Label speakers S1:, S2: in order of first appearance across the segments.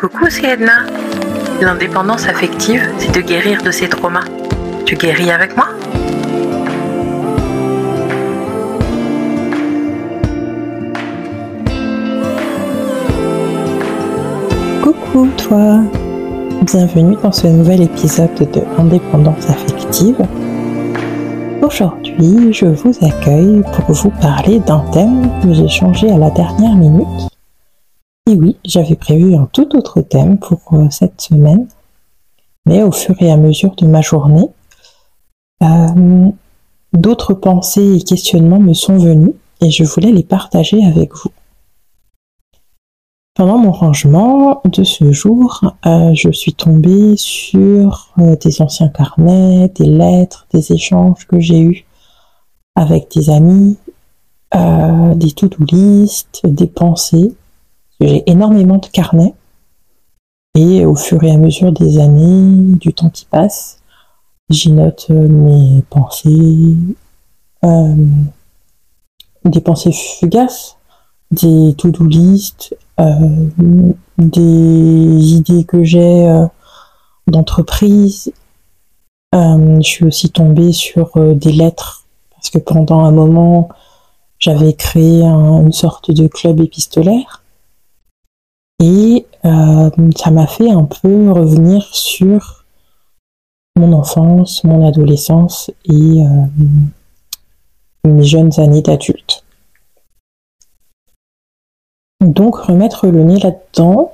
S1: Coucou, c'est Edna. L'indépendance affective, c'est de guérir de ses traumas. Tu guéris avec moi?
S2: Coucou toi Bienvenue dans ce nouvel épisode de Indépendance affective. Aujourd'hui, je vous accueille pour vous parler d'un thème que j'ai changé à la dernière minute. Et oui, j'avais prévu un tout autre thème pour euh, cette semaine, mais au fur et à mesure de ma journée, euh, d'autres pensées et questionnements me sont venus et je voulais les partager avec vous. Pendant mon rangement de ce jour, euh, je suis tombée sur des anciens carnets, des lettres, des échanges que j'ai eus avec des amis, des to-do list, des pensées. J'ai énormément de carnets et au fur et à mesure des années, du temps qui passe, j'y note mes pensées, des pensées fugaces, des to-do list, euh, des idées que j'ai euh, d'entreprise. Euh, je suis aussi tombée sur des lettres parce que pendant un moment, j'avais créé une sorte de club épistolaire. Et ça m'a fait un peu revenir sur mon enfance, mon adolescence et mes jeunes années d'adulte. Donc remettre le nez là-dedans,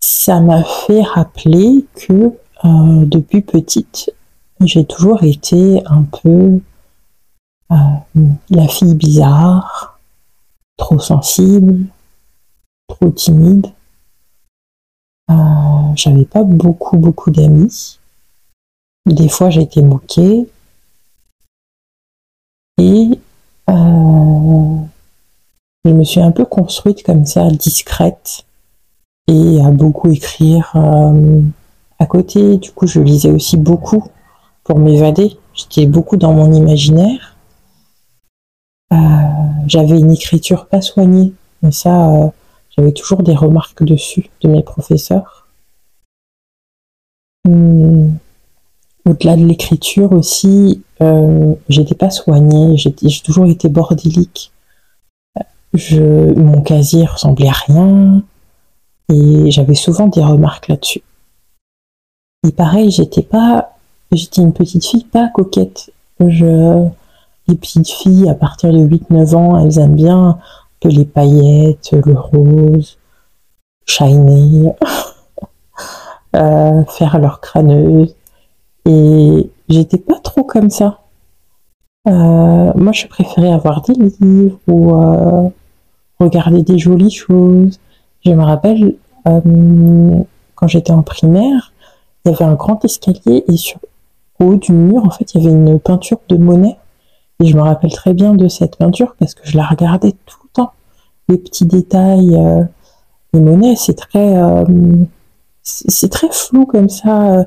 S2: ça m'a fait rappeler que euh, depuis petite, j'ai toujours été un peu euh, la fille bizarre, trop sensible, trop timide. Euh, j'avais pas beaucoup beaucoup d'amis. Des fois j'ai été moquée. Et je me suis un peu construite comme ça, discrète, et à beaucoup écrire euh, à côté. Du coup, je lisais aussi beaucoup pour m'évader. J'étais beaucoup dans mon imaginaire. Euh, j'avais une écriture pas soignée, mais ça, euh, j'avais toujours des remarques dessus de mes professeurs. Hum, au-delà de l'écriture aussi, j'étais pas soignée, j'ai toujours été bordélique mon casier ressemblait à rien et j'avais souvent des remarques là-dessus. Et pareil, j'étais pas, j'étais une petite fille pas coquette. Les petites filles à partir de 8-9 ans, elles aiment bien que les paillettes, le rose, shiner, euh, faire leur crâneuse. Et j'étais pas trop comme ça. Euh, moi, je préférais avoir des livres ou euh, regarder des jolies choses. Je me rappelle, quand j'étais en primaire, il y avait un grand escalier et sur au haut du mur, en fait, il y avait une peinture de Monet. Et je me rappelle très bien de cette peinture parce que je la regardais tout. Les petits détails. Euh, les Monet, c'est très, c'est très flou comme ça.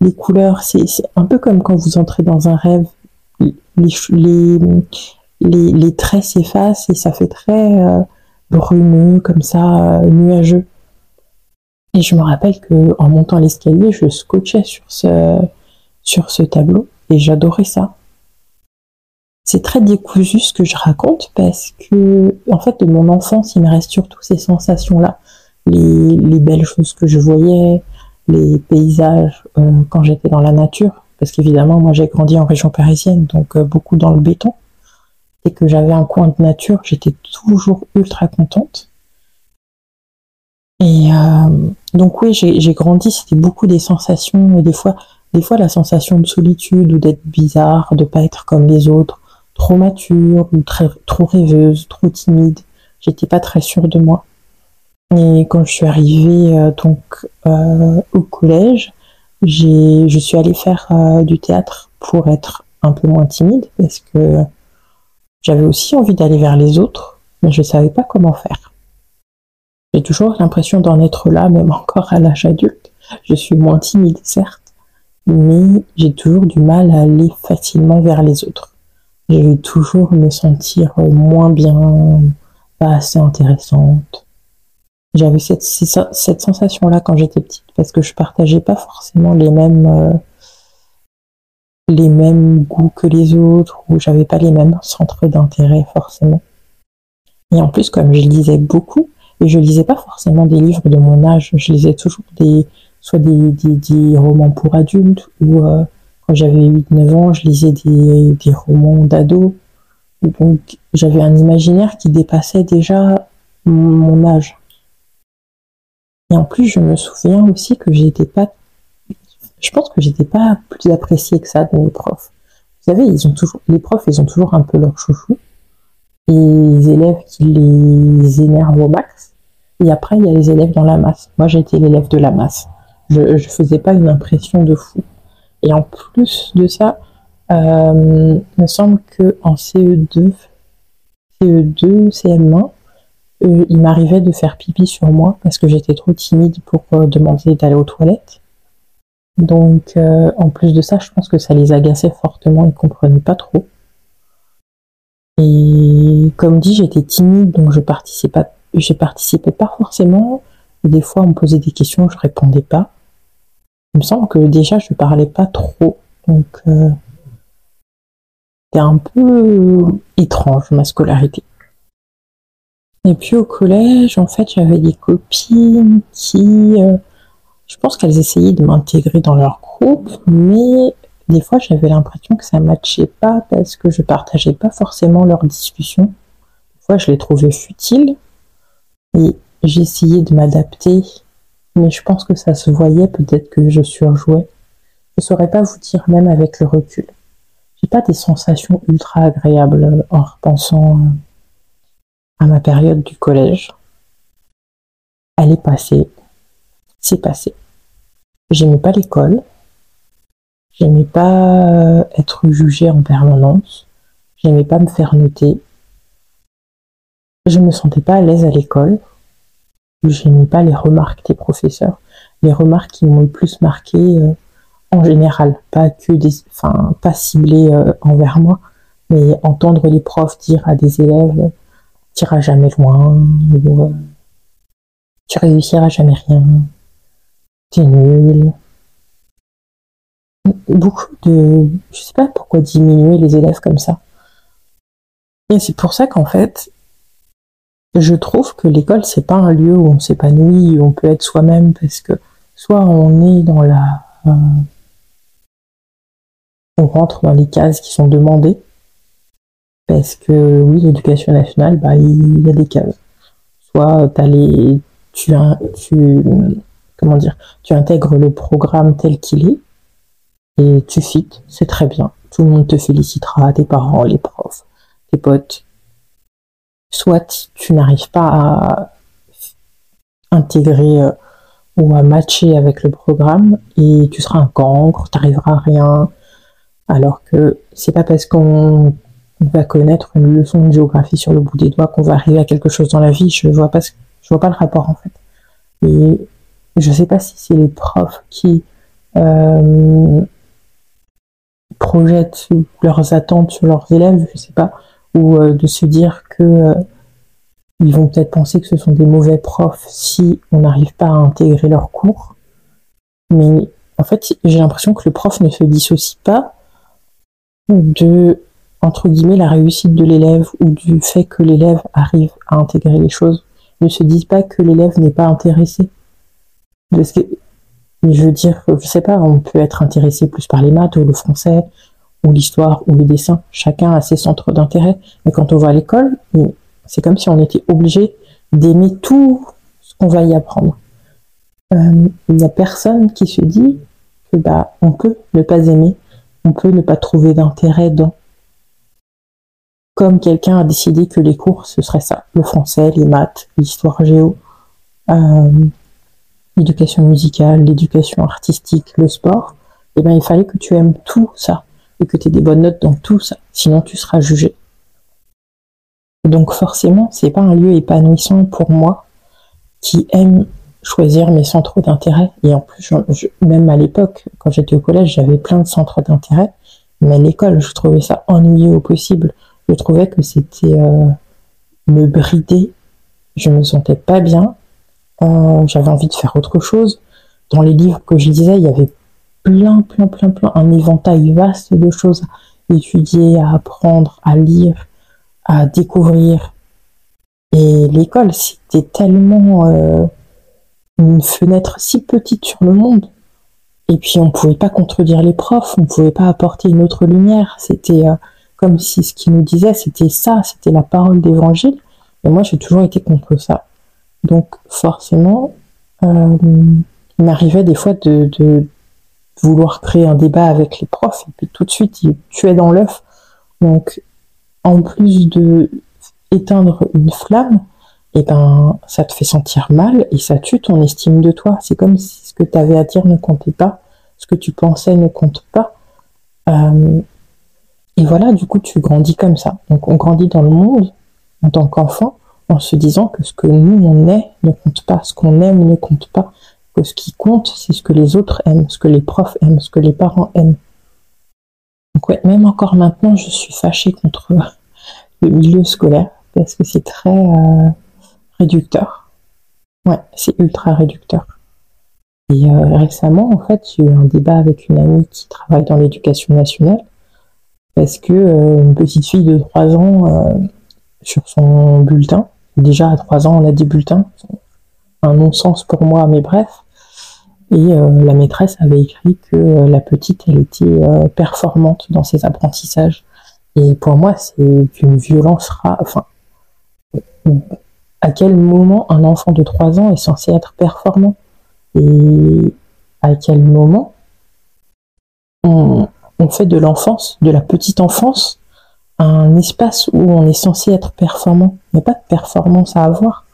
S2: les couleurs, c'est un peu comme quand vous entrez dans un rêve les, traits s'effacent et ça fait très euh, brumeux, comme ça, euh, nuageux. Et je me rappelle que en montant l'escalier, je scotchais sur ce, sur ce tableau et j'adorais ça. C'est très décousu ce que je raconte parce que, en fait, de mon enfance, il me reste surtout ces sensations-là. Les, les, belles choses que je voyais, les paysages euh, quand j'étais dans la nature, parce qu'évidemment, moi j'ai grandi en région parisienne, donc euh, beaucoup dans le béton. Et que j'avais un coin de nature, j'étais toujours ultra contente. Et euh, donc oui, j'ai grandi, c'était beaucoup des sensations, et des fois, des fois la sensation de solitude ou d'être bizarre, de pas être comme les autres, trop mature trop rêveuse, trop timide. J'étais pas très sûre de moi. Et quand je suis arrivée euh, donc au collège, je suis allée faire euh, du théâtre pour être un peu moins timide parce que j'avais aussi envie d'aller vers les autres, mais je savais pas comment faire. J'ai toujours l'impression d'en être là, même encore à l'âge adulte. Je suis moins timide, certes, mais j'ai toujours du mal à aller facilement vers les autres. Je vais toujours me sentir moins bien, pas assez intéressante. J'avais cette, cette sensation-là quand j'étais petite parce que je partageais pas forcément les mêmes euh, les mêmes goûts que les autres ou j'avais pas les mêmes centres d'intérêt forcément. Et en plus, comme je lisais beaucoup, et je lisais pas forcément des livres de mon âge, je lisais toujours des soit des, des, romans pour adultes ou euh, quand j'avais 8-9 ans, je lisais des, romans d'ados. Donc j'avais un imaginaire qui dépassait déjà mon âge. Et en plus, je me souviens aussi que j'étais pas, je pense que j'étais pas plus appréciée que ça de mes profs. Vous savez, les profs, ils ont toujours un peu leur chouchou. Les élèves qui les énervent au max. Et après, il y a les élèves dans la masse. Moi, j'étais l'élève de la masse. Je, je faisais pas une impression de fou. Et en plus de ça, euh, il me semble que en CE2, CE2, CM1, euh, il m'arrivait de faire pipi sur moi parce que j'étais trop timide pour euh, demander d'aller aux toilettes. Donc, euh, en plus de ça, je pense que ça les agaçait fortement, ils comprenaient pas trop. Et comme dit, j'étais timide, donc je je participais pas forcément. des fois, on me posait des questions, je répondais pas. Il me semble que déjà, je parlais pas trop, donc c'était un peu étrange ma scolarité. Et puis au collège, en fait, j'avais des copines qui, euh, je pense qu'elles essayaient de m'intégrer dans leur groupe, mais des fois j'avais l'impression que ça matchait pas parce que je partageais pas forcément leurs discussions. Des fois, je les trouvais futiles et j'essayais de m'adapter, mais je pense que ça se voyait, peut-être que je surjouais. Je saurais pas vous dire même avec le recul. J'ai pas des sensations ultra agréables en repensant. Euh, à ma période du collège. Elle est passée. C'est passé. J'aimais pas l'école. J'aimais pas euh, être jugée en permanence. J'aimais pas me faire noter. Je me sentais pas à l'aise à l'école. J'aimais pas les remarques des professeurs. Les remarques qui m'ont le plus marqué euh, en général, pas que des, enfin, pas ciblées euh, envers moi, mais entendre les profs dire à des élèves tu iras jamais loin, ou, euh, tu réussiras jamais rien, tu es nul. Beaucoup de. Je sais pas pourquoi diminuer les élèves comme ça. Et c'est pour ça qu'en fait, je trouve que l'école, c'est pas un lieu où on s'épanouit, où on peut être soi-même, parce que soit on est dans la. Euh, on rentre dans les cases qui sont demandées, parce que oui, l'éducation nationale, bah, il y a des cases. Soit as les, tu, tu, comment dire, tu intègres le programme tel qu'il est et tu fites, c'est très bien. Tout le monde te félicitera, tes parents, les profs, tes potes. Soit tu n'arrives pas à intégrer euh, ou à matcher avec le programme et tu seras un cancre, tu n'arriveras à rien. Alors que c'est pas parce qu'on on va connaître une leçon de géographie sur le bout des doigts, qu'on va arriver à quelque chose dans la vie, je vois pas, je vois pas le rapport en fait. Et je sais pas si c'est les profs qui euh, projettent leurs attentes sur leurs élèves, je sais pas, ou euh, de se dire que euh, ils vont peut-être penser que ce sont des mauvais profs si on n'arrive pas à intégrer leurs cours. Mais en fait, j'ai l'impression que le prof ne se dissocie pas de entre guillemets, la réussite de l'élève ou du fait que l'élève arrive à intégrer les choses. Ne se disent pas que l'élève n'est pas intéressé. Je veux dire, je sais pas, on peut être intéressé plus par les maths ou le français ou l'histoire ou le dessin. Chacun a ses centres d'intérêt. Mais quand on va à l'école, c'est comme si on était obligé d'aimer tout ce qu'on va y apprendre. Euh, il n'y a personne qui se dit que bah on peut ne pas aimer, on peut ne pas trouver d'intérêt dans comme quelqu'un a décidé que les cours, ce serait ça, le français, les maths, l'histoire géo, euh, l'éducation musicale, l'éducation artistique, le sport, eh bien, il fallait que tu aimes tout ça et que tu aies des bonnes notes dans tout ça, sinon tu seras jugé. Donc forcément, c'est pas un lieu épanouissant pour moi qui aime choisir mes centres d'intérêt. Et en plus, même à l'époque, quand j'étais au collège, j'avais plein de centres d'intérêt. Mais à l'école, je trouvais ça ennuyeux au possible je trouvais que c'était euh, me brider. Je me sentais pas bien. euh, j'avais envie de faire autre chose. Dans les livres que je lisais, il y avait plein, plein, plein, plein, un éventail vaste de choses à étudier, à apprendre, à lire, à découvrir. Et l'école, c'était tellement euh, une fenêtre si petite sur le monde. Et puis on ne pouvait pas contredire les profs, on ne pouvait pas apporter une autre lumière. C'était euh, comme si ce qu'ils nous disaient, c'était ça, c'était la parole d'évangile. Et moi, j'ai toujours été contre ça. Donc forcément, euh, il m'arrivait des fois de, de, vouloir créer un débat avec les profs, et puis tout de suite, ils tuaient dans l'œuf. Donc, en plus de éteindre une flamme, et eh ben, ça te fait sentir mal et ça tue ton estime de toi. C'est comme si ce que tu avais à dire ne comptait pas, ce que tu pensais ne compte pas. Euh, et voilà, du coup, tu grandis comme ça. Donc, on grandit dans le monde en tant qu'enfant en se disant que ce que nous, on est ne compte pas, ce qu'on aime ne compte pas, que ce qui compte, c'est ce que les autres aiment, ce que les profs aiment, ce que les parents aiment. Donc, ouais, même encore maintenant, je suis fâchée contre le milieu scolaire parce que c'est très. Euh, réducteur. Ouais, c'est ultra réducteur. Et euh, récemment, en fait, j'ai eu un débat avec une amie qui travaille dans l'éducation nationale parce que euh, une petite fille de 3 ans sur son bulletin, déjà à 3 ans on a des bulletins, un non-sens pour moi, mais bref. Et la maîtresse avait écrit que la petite, elle était performante dans ses apprentissages. Et pour moi, c'est une violence rare. Enfin, à quel moment un enfant de 3 ans est censé être performant? Et à quel moment on, fait de l'enfance, de la petite enfance, un espace où on est censé être performant? Il n'y a pas de performance à avoir.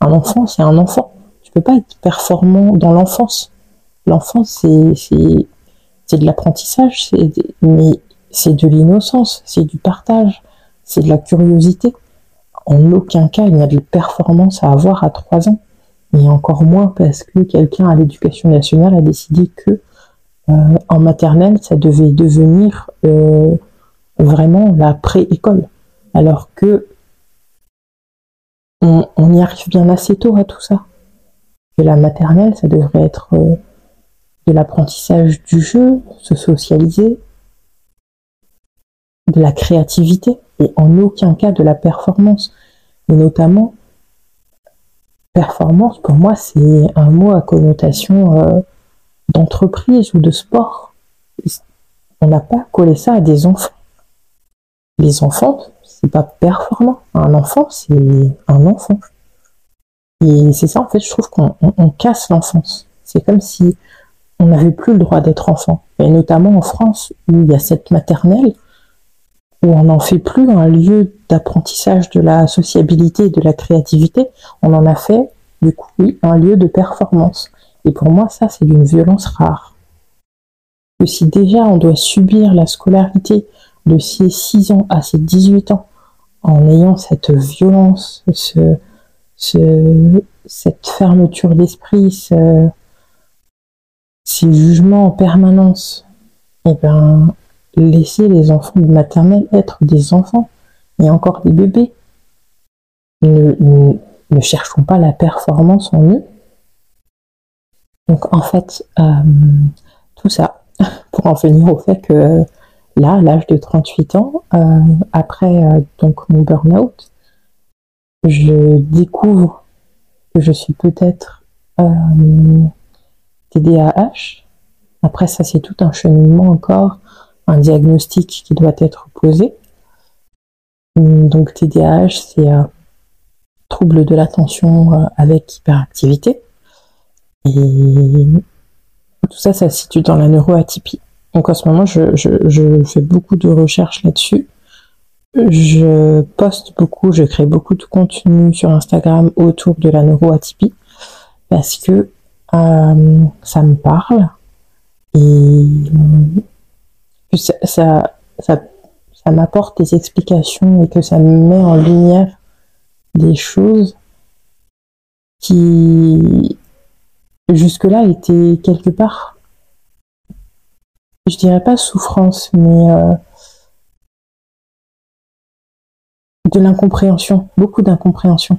S2: Un enfant, c'est un enfant. Peux pas être performant dans l'enfance. L'enfance, c'est de l'apprentissage, mais c'est de l'innocence, c'est du partage, c'est de la curiosité en aucun cas il n'y a de performance à avoir à 3 ans. Et encore moins parce que quelqu'un à l'éducation nationale a décidé que euh, en maternelle, ça devait devenir euh, vraiment la pré-école. Alors que on, y arrive bien assez tôt à tout ça. Que la maternelle, ça devrait être euh, de l'apprentissage du jeu, se socialiser, de la créativité et en aucun cas de la performance. Et notamment, performance, pour moi, c'est un mot à connotation euh, d'entreprise ou de sport. On n'a pas collé ça à des enfants. Les enfants, c'est pas performant. Un enfant, c'est un enfant. Et c'est ça, en fait, je trouve qu'on casse l'enfance. C'est comme si on n'avait plus le droit d'être enfant. Et notamment en France, où il y a cette maternelle, où on n'en fait plus un lieu d'apprentissage de la sociabilité et de la créativité, on en a fait, du coup, un lieu de performance. Et pour moi, ça, c'est d'une violence rare. Que si déjà on doit subir la scolarité de ces 6 ans à ces 18 ans, en ayant cette violence, ce, cette fermeture d'esprit, ce, ces jugements en permanence, eh ben, laisser les enfants de maternelle être des enfants et encore des bébés. Ne, ne, cherchons pas la performance en eux. Donc en fait, euh, tout ça pour en venir au fait que là, à l'âge de 38 ans, euh, après euh, donc mon burn-out, je découvre que je suis peut-être TDAH. Après ça, c'est tout un cheminement encore un diagnostic qui doit être posé. Hum, donc TDAH, c'est un trouble de l'attention euh, avec hyperactivité. Et tout ça, ça se situe dans la neuroatypie. Donc en ce moment, je fais beaucoup de recherches là-dessus. Je poste beaucoup, je crée beaucoup de contenu sur Instagram autour de la neuroatypie parce que euh, ça me parle et ça, ça, ça, m'apporte des explications et que ça me met en lumière des choses qui jusque-là étaient quelque part, je dirais pas souffrance, mais euh, de l'incompréhension, beaucoup d'incompréhension.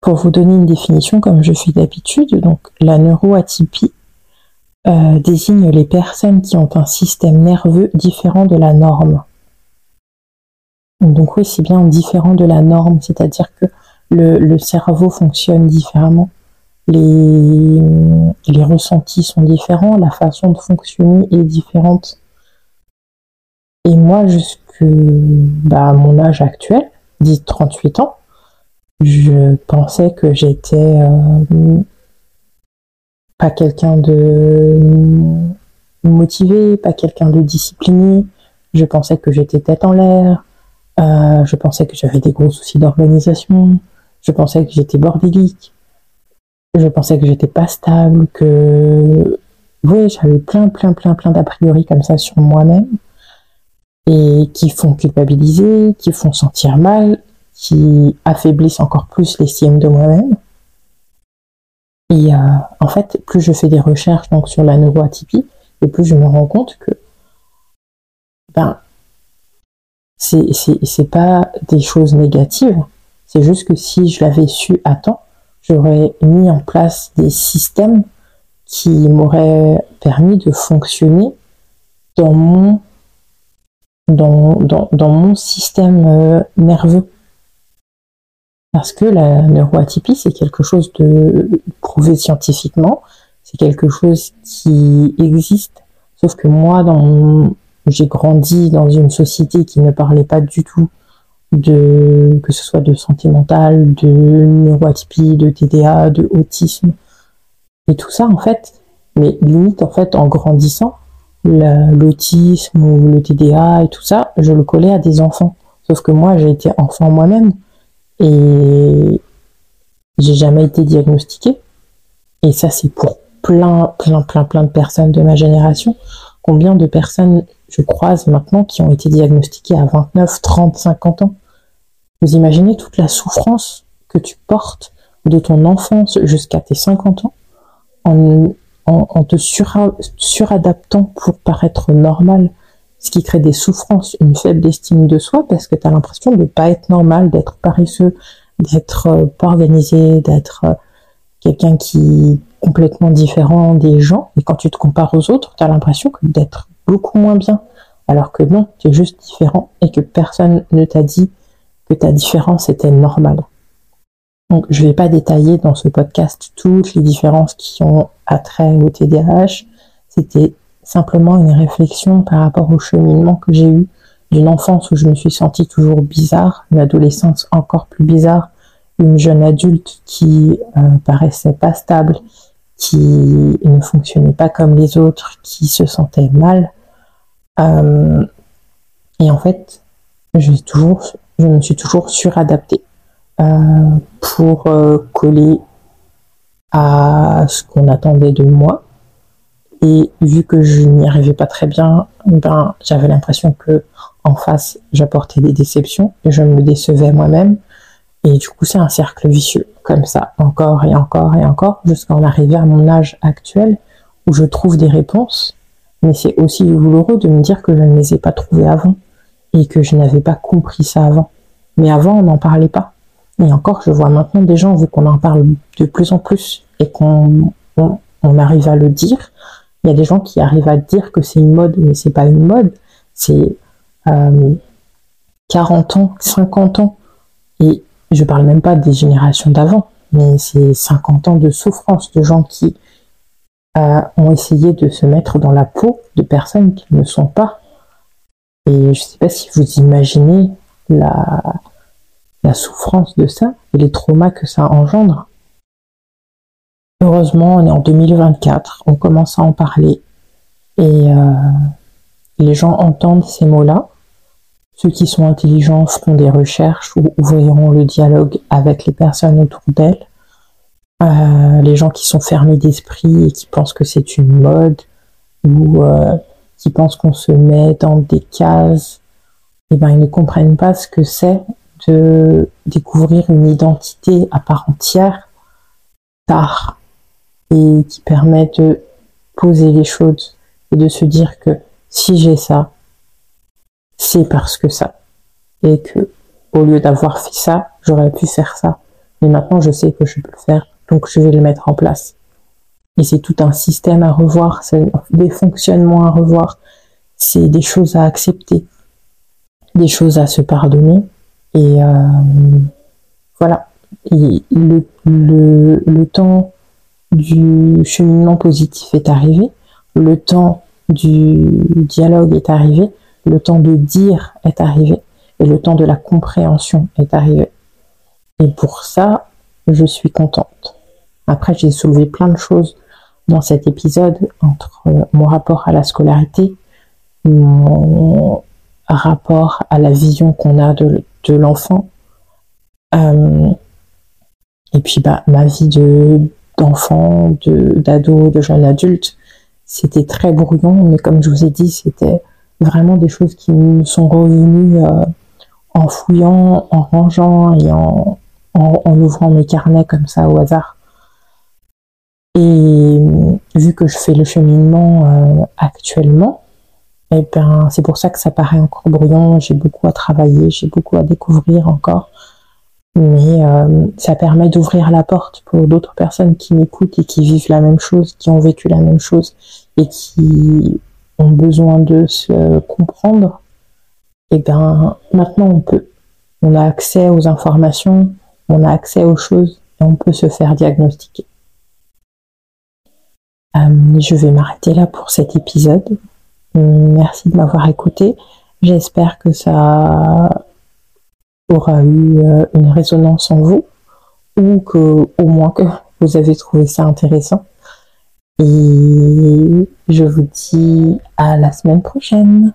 S2: Pour vous donner une définition, comme je fais d'habitude, donc la neuroatypie euh, désigne les personnes qui ont un système nerveux différent de la norme. Donc oui, c'est bien différent de la norme, c'est-à-dire que le, cerveau fonctionne différemment, les, les ressentis sont différents, la façon de fonctionner est différente. Et moi, jusque bah, à mon âge actuel, dit 38 ans, je pensais que j'étais euh, pas quelqu'un de motivé, pas quelqu'un de discipliné. Je pensais que j'étais tête en l'air. Euh, je pensais que j'avais des gros soucis d'organisation. Je pensais que j'étais bordélique. Je pensais que j'étais pas stable, que oui, j'avais plein, plein, plein, plein d'a priori comme ça sur moi-même et qui font culpabiliser, qui font sentir mal, qui affaiblissent encore plus l'estime de moi-même. Et euh, en fait, plus je fais des recherches donc sur la neuroatypie, et plus je me rends compte que ben c'est pas des choses négatives, c'est juste que si je l'avais su à temps, j'aurais mis en place des systèmes qui m'auraient permis de fonctionner dans mon dans, dans, dans mon système euh, nerveux. Parce que la neuroatypie, c'est quelque chose de prouvé scientifiquement, c'est quelque chose qui existe. Sauf que moi, dans j'ai grandi dans une société qui ne parlait pas du tout de que ce soit de santé mentale, de neuroatypie, de TDA, de autisme et tout ça en fait. Mais limite en fait en grandissant, l'autisme ou le TDA et tout ça, je le collais à des enfants. Sauf que moi j'ai été enfant moi-même et j'ai jamais été diagnostiqué. Et ça, c'est pour plein, plein, plein, plein de personnes de ma génération. Combien de personnes je croise maintenant qui ont été diagnostiquées à 29, 30, 50 ans? Vous imaginez toute la souffrance que tu portes de ton enfance jusqu'à tes 50 ans en, te suradaptant pour paraître normal, ce qui crée des souffrances, une faible estime de soi parce que tu as l'impression de ne pas être normal, d'être paresseux, d'être euh, pas organisé, d'être euh, quelqu'un qui est complètement différent des gens. Et quand tu te compares aux autres, tu as l'impression d'être beaucoup moins bien. Alors que non, tu es juste différent et que personne ne t'a dit que ta différence était normale. Donc, je ne vais pas détailler dans ce podcast toutes les différences qui ont attrait au TDAH. C'était simplement une réflexion par rapport au cheminement que j'ai eu d'une enfance où je me suis sentie toujours bizarre, une adolescence encore plus bizarre, une jeune adulte qui euh, paraissait pas stable, qui ne fonctionnait pas comme les autres, qui se sentait mal. Euh, et en fait, je, me suis toujours suradaptée euh, pour coller à ce qu'on attendait de moi. Et vu que je n'y arrivais pas très bien, ben, j'avais l'impression que en face, j'apportais des déceptions et je me décevais moi-même. Et du coup, c'est un cercle vicieux, comme ça, encore et encore et encore, jusqu'à en arriver à mon âge actuel, où je trouve des réponses. Mais c'est aussi douloureux de me dire que je ne les ai pas trouvées avant, et que je n'avais pas compris ça avant. Mais avant, on n'en parlait pas. Et encore, je vois maintenant des gens, vu qu'on en parle de plus en plus, et qu'on on, arrive à le dire, il y a des gens qui arrivent à dire que c'est une mode, mais c'est pas une mode, c'est 40 euh, ans, 50 ans, et je parle même pas des générations d'avant, mais c'est 50 ans de souffrance de gens qui euh, ont essayé de se mettre dans la peau de personnes qui ne sont pas. Et je sais pas si vous imaginez la, la souffrance de ça et les traumas que ça engendre. Heureusement, on est en 2024, on commence à en parler et euh, les gens entendent ces mots-là. Ceux qui sont intelligents feront des recherches ou ouvriront le dialogue avec les personnes autour d'elles. Euh, les gens qui sont fermés d'esprit et qui pensent que c'est une mode ou euh, qui pensent qu'on se met dans des cases, eh ben, ils ne comprennent pas ce que c'est de découvrir une identité à part entière tard et qui permet de poser les choses et de se dire que si j'ai ça, c'est parce que ça. Et que au lieu d'avoir fait ça, j'aurais pu faire ça. Mais maintenant, je sais que je peux le faire, donc je vais le mettre en place. Et c'est tout un système à revoir, c'est des fonctionnements à revoir, c'est des choses à accepter, des choses à se pardonner. Et euh, voilà. Le, le, le temps du cheminement positif est arrivé, le temps du dialogue est arrivé, le temps de dire est arrivé et le temps de la compréhension est arrivé. Et pour ça, je suis contente. Après, j'ai soulevé plein de choses dans cet épisode entre mon rapport à la scolarité, mon rapport à la vision qu'on a de, l'enfant, euh, et puis bah, ma vie de, d'enfant, d'ado, de, jeune adulte, c'était très brouillon, mais comme je vous ai dit, c'était vraiment des choses qui me sont revenues euh, en fouillant, en rangeant et en, en, ouvrant mes carnets comme ça au hasard. Et vu que je fais le cheminement euh, actuellement, et ben, c'est pour ça que ça paraît encore brouillon. J'ai beaucoup à travailler, j'ai beaucoup à découvrir encore. Mais euh, ça permet d'ouvrir la porte pour d'autres personnes qui m'écoutent et qui vivent la même chose, qui ont vécu la même chose et qui ont besoin de se comprendre. Et eh bien, maintenant on peut. On a accès aux informations, on a accès aux choses et on peut se faire diagnostiquer. Euh, je vais m'arrêter là pour cet épisode. Merci de m'avoir écouté. J'espère que ça aura eu euh, une résonance en vous ou que au moins que vous avez trouvé ça intéressant. Et je vous dis à la semaine prochaine.